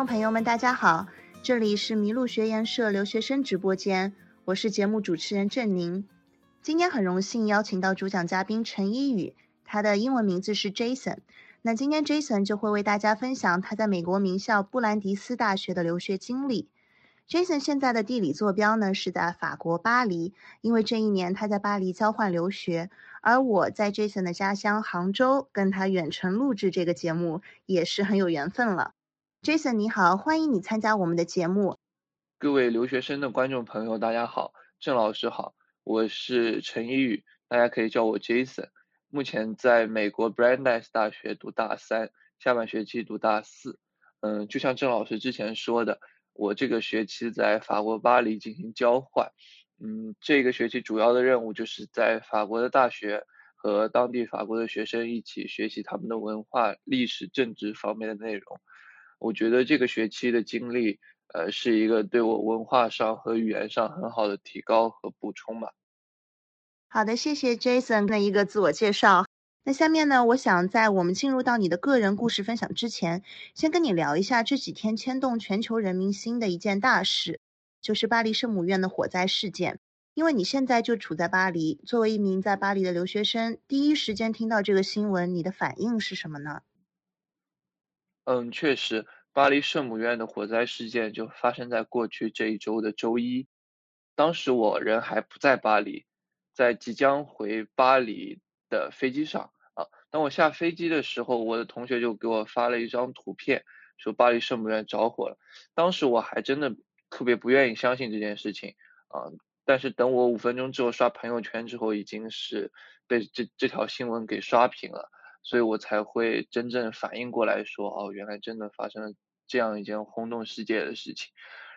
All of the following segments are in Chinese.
众朋友们，大家好，这里是麋鹿学研社留学生直播间，我是节目主持人郑宁。今天很荣幸邀请到主讲嘉宾陈一宇，他的英文名字是 Jason。那今天 Jason 就会为大家分享他在美国名校布兰迪斯大学的留学经历。Jason 现在的地理坐标呢是在法国巴黎，因为这一年他在巴黎交换留学。而我在 Jason 的家乡杭州跟他远程录制这个节目，也是很有缘分了。Jason 你好，欢迎你参加我们的节目。各位留学生的观众朋友，大家好，郑老师好，我是陈一宇，大家可以叫我 Jason。目前在美国 Brandeis 大学读大三，下半学期读大四。嗯，就像郑老师之前说的，我这个学期在法国巴黎进行交换。嗯，这个学期主要的任务就是在法国的大学和当地法国的学生一起学习他们的文化、历史、政治方面的内容。我觉得这个学期的经历，呃，是一个对我文化上和语言上很好的提高和补充吧。好的，谢谢 Jason 的一个自我介绍。那下面呢，我想在我们进入到你的个人故事分享之前，先跟你聊一下这几天牵动全球人民心的一件大事，就是巴黎圣母院的火灾事件。因为你现在就处在巴黎，作为一名在巴黎的留学生，第一时间听到这个新闻，你的反应是什么呢？嗯，确实，巴黎圣母院的火灾事件就发生在过去这一周的周一。当时我人还不在巴黎，在即将回巴黎的飞机上啊。当我下飞机的时候，我的同学就给我发了一张图片，说巴黎圣母院着火了。当时我还真的特别不愿意相信这件事情啊。但是等我五分钟之后刷朋友圈之后，已经是被这这条新闻给刷屏了。所以我才会真正反应过来说，哦，原来真的发生了这样一件轰动世界的事情。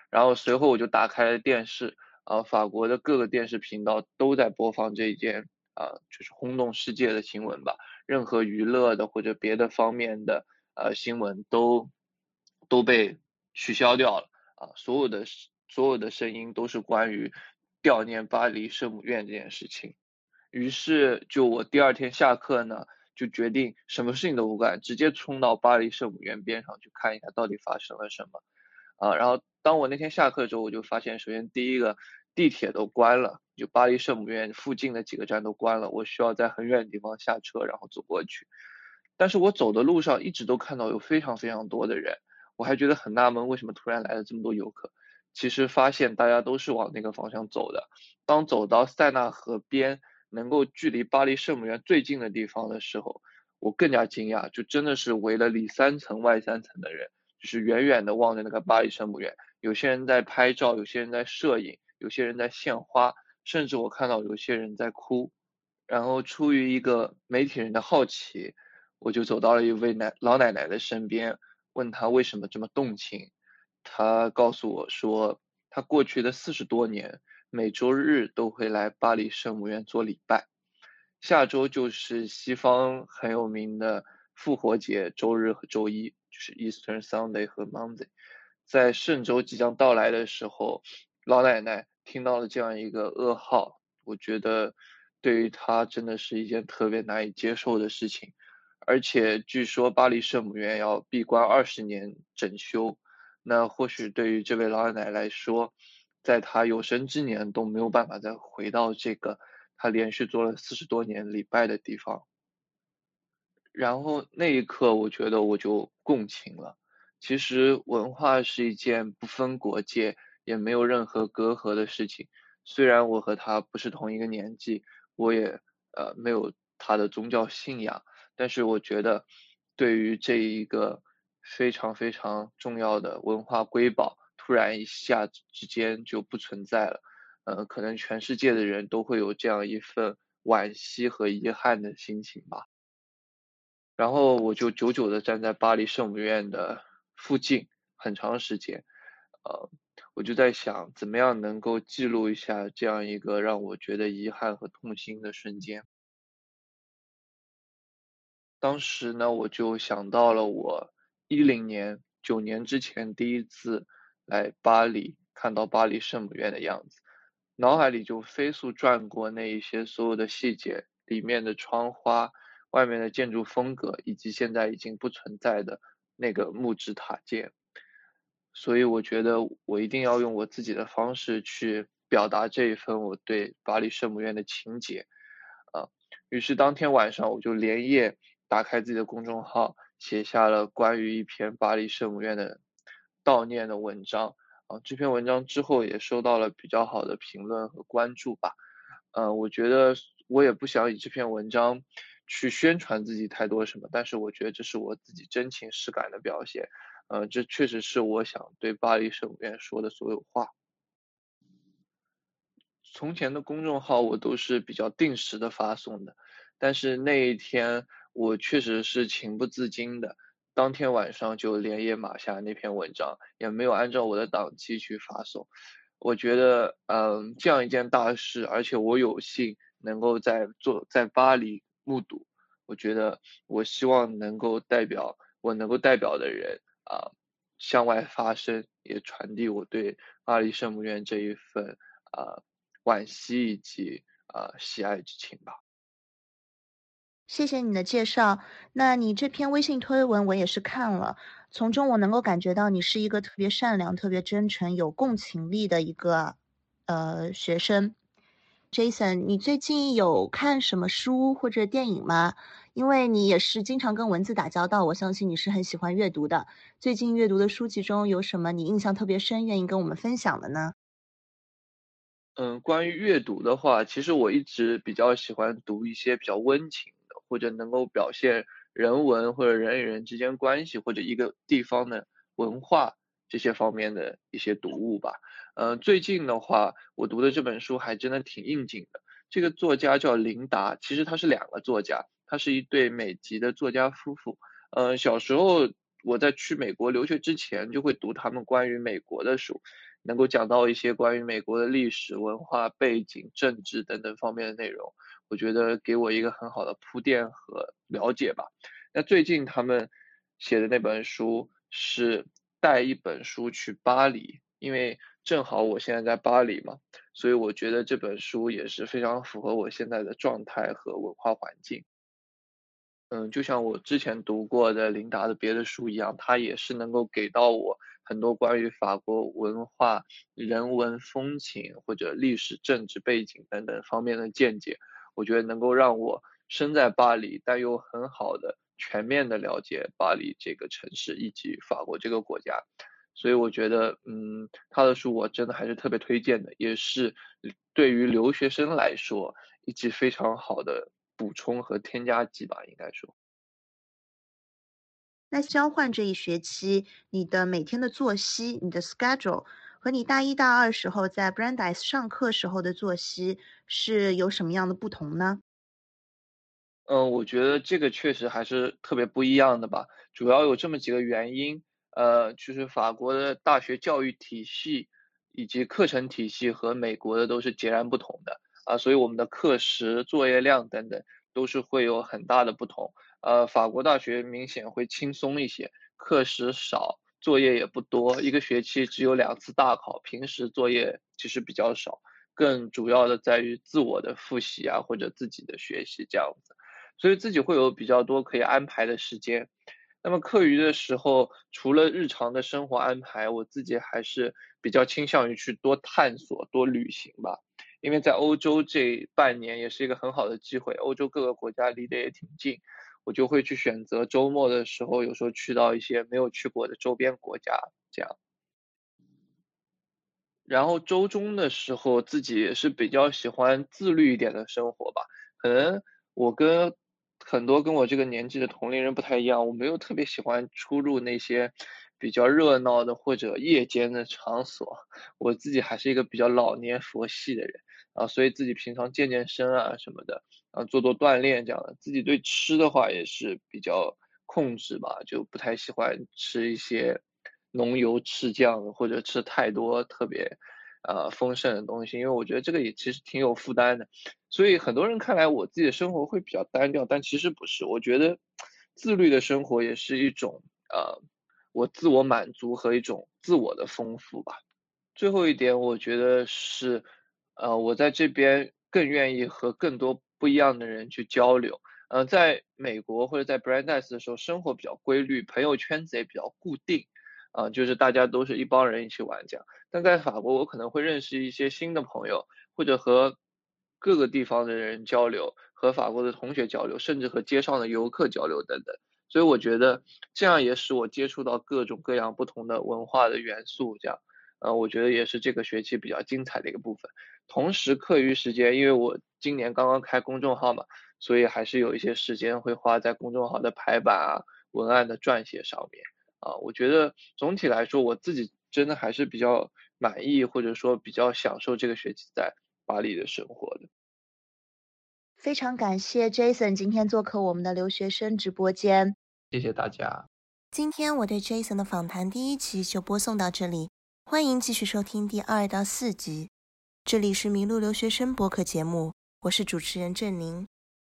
然后随后我就打开了电视，啊，法国的各个电视频道都在播放这一件啊，就是轰动世界的新闻吧。任何娱乐的或者别的方面的呃新闻都都被取消掉了，啊，所有的所有的声音都是关于悼念巴黎圣母院这件事情。于是就我第二天下课呢。就决定什么事情都不干，直接冲到巴黎圣母院边上去看一下到底发生了什么，啊，然后当我那天下课之后，我就发现，首先第一个地铁都关了，就巴黎圣母院附近的几个站都关了，我需要在很远的地方下车，然后走过去。但是我走的路上一直都看到有非常非常多的人，我还觉得很纳闷，为什么突然来了这么多游客？其实发现大家都是往那个方向走的。当走到塞纳河边。能够距离巴黎圣母院最近的地方的时候，我更加惊讶，就真的是围了里三层外三层的人，就是远远的望着那个巴黎圣母院，有些人在拍照，有些人在摄影，有些人在献花，甚至我看到有些人在哭。然后出于一个媒体人的好奇，我就走到了一位奶老奶奶的身边，问她为什么这么动情。她告诉我说，她过去的四十多年。每周日都会来巴黎圣母院做礼拜，下周就是西方很有名的复活节周日和周一，就是 Eastern Sunday 和 Monday。在圣周即将到来的时候，老奶奶听到了这样一个噩耗，我觉得对于她真的是一件特别难以接受的事情。而且据说巴黎圣母院要闭关二十年整修，那或许对于这位老奶奶来说，在他有生之年都没有办法再回到这个他连续做了四十多年礼拜的地方，然后那一刻我觉得我就共情了。其实文化是一件不分国界也没有任何隔阂的事情。虽然我和他不是同一个年纪，我也呃没有他的宗教信仰，但是我觉得对于这一个非常非常重要的文化瑰宝。突然一下之间就不存在了，呃，可能全世界的人都会有这样一份惋惜和遗憾的心情吧。然后我就久久的站在巴黎圣母院的附近很长时间，呃，我就在想怎么样能够记录一下这样一个让我觉得遗憾和痛心的瞬间。当时呢，我就想到了我一零年九年之前第一次。来巴黎看到巴黎圣母院的样子，脑海里就飞速转过那一些所有的细节，里面的窗花，外面的建筑风格，以及现在已经不存在的那个木质塔尖。所以我觉得我一定要用我自己的方式去表达这一份我对巴黎圣母院的情结，啊，于是当天晚上我就连夜打开自己的公众号，写下了关于一篇巴黎圣母院的悼念的文章，啊，这篇文章之后也收到了比较好的评论和关注吧，嗯，我觉得我也不想以这篇文章去宣传自己太多什么，但是我觉得这是我自己真情实感的表现。呃，这确实是我想对巴黎圣母院说的所有话。从前的公众号我都是比较定时的发送的，但是那一天我确实是情不自禁的，当天晚上就连夜码下那篇文章，也没有按照我的档期去发送。我觉得，嗯，这样一件大事，而且我有幸能够在做在巴黎目睹，我觉得我希望能够代表我能够代表的人。啊，向外发声，也传递我对巴黎圣母院这一份啊惋惜以及啊喜爱之情吧。谢谢你的介绍。那你这篇微信推文我也是看了，从中我能够感觉到你是一个特别善良、特别真诚、有共情力的一个呃学生。Jason，你最近有看什么书或者电影吗？因为你也是经常跟文字打交道，我相信你是很喜欢阅读的。最近阅读的书籍中有什么你印象特别深、愿意跟我们分享的呢？嗯，关于阅读的话，其实我一直比较喜欢读一些比较温情，或者能够表现人文或者人与人之间关系，或者一个地方的文化这些方面的一些读物吧。嗯，最近的话，我读的这本书还真的挺应景的。这个作家叫琳达，其实他是两个作家。他是一对美籍的作家夫妇，嗯，小时候我在去美国留学之前就会读他们关于美国的书，能够讲到一些关于美国的历史文化背景、政治等等方面的内容，我觉得给我一个很好的铺垫和了解吧。那最近他们写的那本书是带一本书去巴黎，因为正好我现在在巴黎嘛，所以我觉得这本书也是非常符合我现在的状态和文化环境。嗯，就像我之前读过的琳达的别的书一样，它也是能够给到我很多关于法国文化、人文风情或者历史、政治背景等等方面的见解。我觉得能够让我身在巴黎，但又很好的全面的了解巴黎这个城市以及法国这个国家。所以我觉得，嗯，他的书我真的还是特别推荐的，也是对于留学生来说一剂非常好的。补充和添加剂吧，应该说。那交换这一学期，你的每天的作息，你的 schedule 和你大一、大二时候在 Brandeis 上课时候的作息是有什么样的不同呢？嗯，我觉得这个确实还是特别不一样的吧。主要有这么几个原因，呃，就是法国的大学教育体系以及课程体系和美国的都是截然不同的。啊，所以我们的课时、作业量等等都是会有很大的不同。呃，法国大学明显会轻松一些，课时少，作业也不多，一个学期只有两次大考，平时作业其实比较少，更主要的在于自我的复习啊，或者自己的学习这样子，所以自己会有比较多可以安排的时间。那么课余的时候，除了日常的生活安排，我自己还是比较倾向于去多探索、多旅行吧。因为在欧洲这半年也是一个很好的机会，欧洲各个国家离得也挺近，我就会去选择周末的时候，有时候去到一些没有去过的周边国家，这样。然后周中的时候，自己也是比较喜欢自律一点的生活吧。可能我跟很多跟我这个年纪的同龄人不太一样，我没有特别喜欢出入那些。比较热闹的或者夜间的场所，我自己还是一个比较老年佛系的人啊，所以自己平常健健身啊什么的，啊做做锻炼这样的。自己对吃的话也是比较控制吧，就不太喜欢吃一些浓油赤酱或者吃太多特别呃丰盛的东西，因为我觉得这个也其实挺有负担的。所以很多人看来我自己的生活会比较单调，但其实不是。我觉得自律的生活也是一种呃。我自我满足和一种自我的丰富吧。最后一点，我觉得是，呃，我在这边更愿意和更多不一样的人去交流。呃，在美国或者在 Brandeis 的时候，生活比较规律，朋友圈子也比较固定。啊，就是大家都是一帮人一起玩这样。但在法国，我可能会认识一些新的朋友，或者和各个地方的人交流，和法国的同学交流，甚至和街上的游客交流等等。所以我觉得这样也使我接触到各种各样不同的文化的元素，这样，呃，我觉得也是这个学期比较精彩的一个部分。同时，课余时间，因为我今年刚刚开公众号嘛，所以还是有一些时间会花在公众号的排版啊、文案的撰写上面。啊，我觉得总体来说，我自己真的还是比较满意，或者说比较享受这个学期在巴黎的生活的。非常感谢 Jason 今天做客我们的留学生直播间，谢谢大家。今天我对 Jason 的访谈第一期就播送到这里，欢迎继续收听第二到四集。这里是麋鹿留学生播客节目，我是主持人郑宁，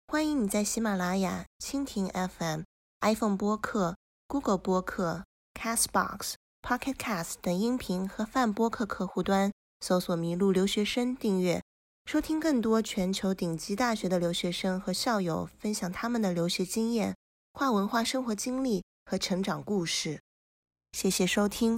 欢迎你在喜马拉雅、蜻蜓 FM、iPhone 播客。Google 播客、Castbox、Pocket Cast 等音频和泛播客客户端搜索“麋鹿留学生”订阅，收听更多全球顶级大学的留学生和校友分享他们的留学经验、跨文化生活经历和成长故事。谢谢收听。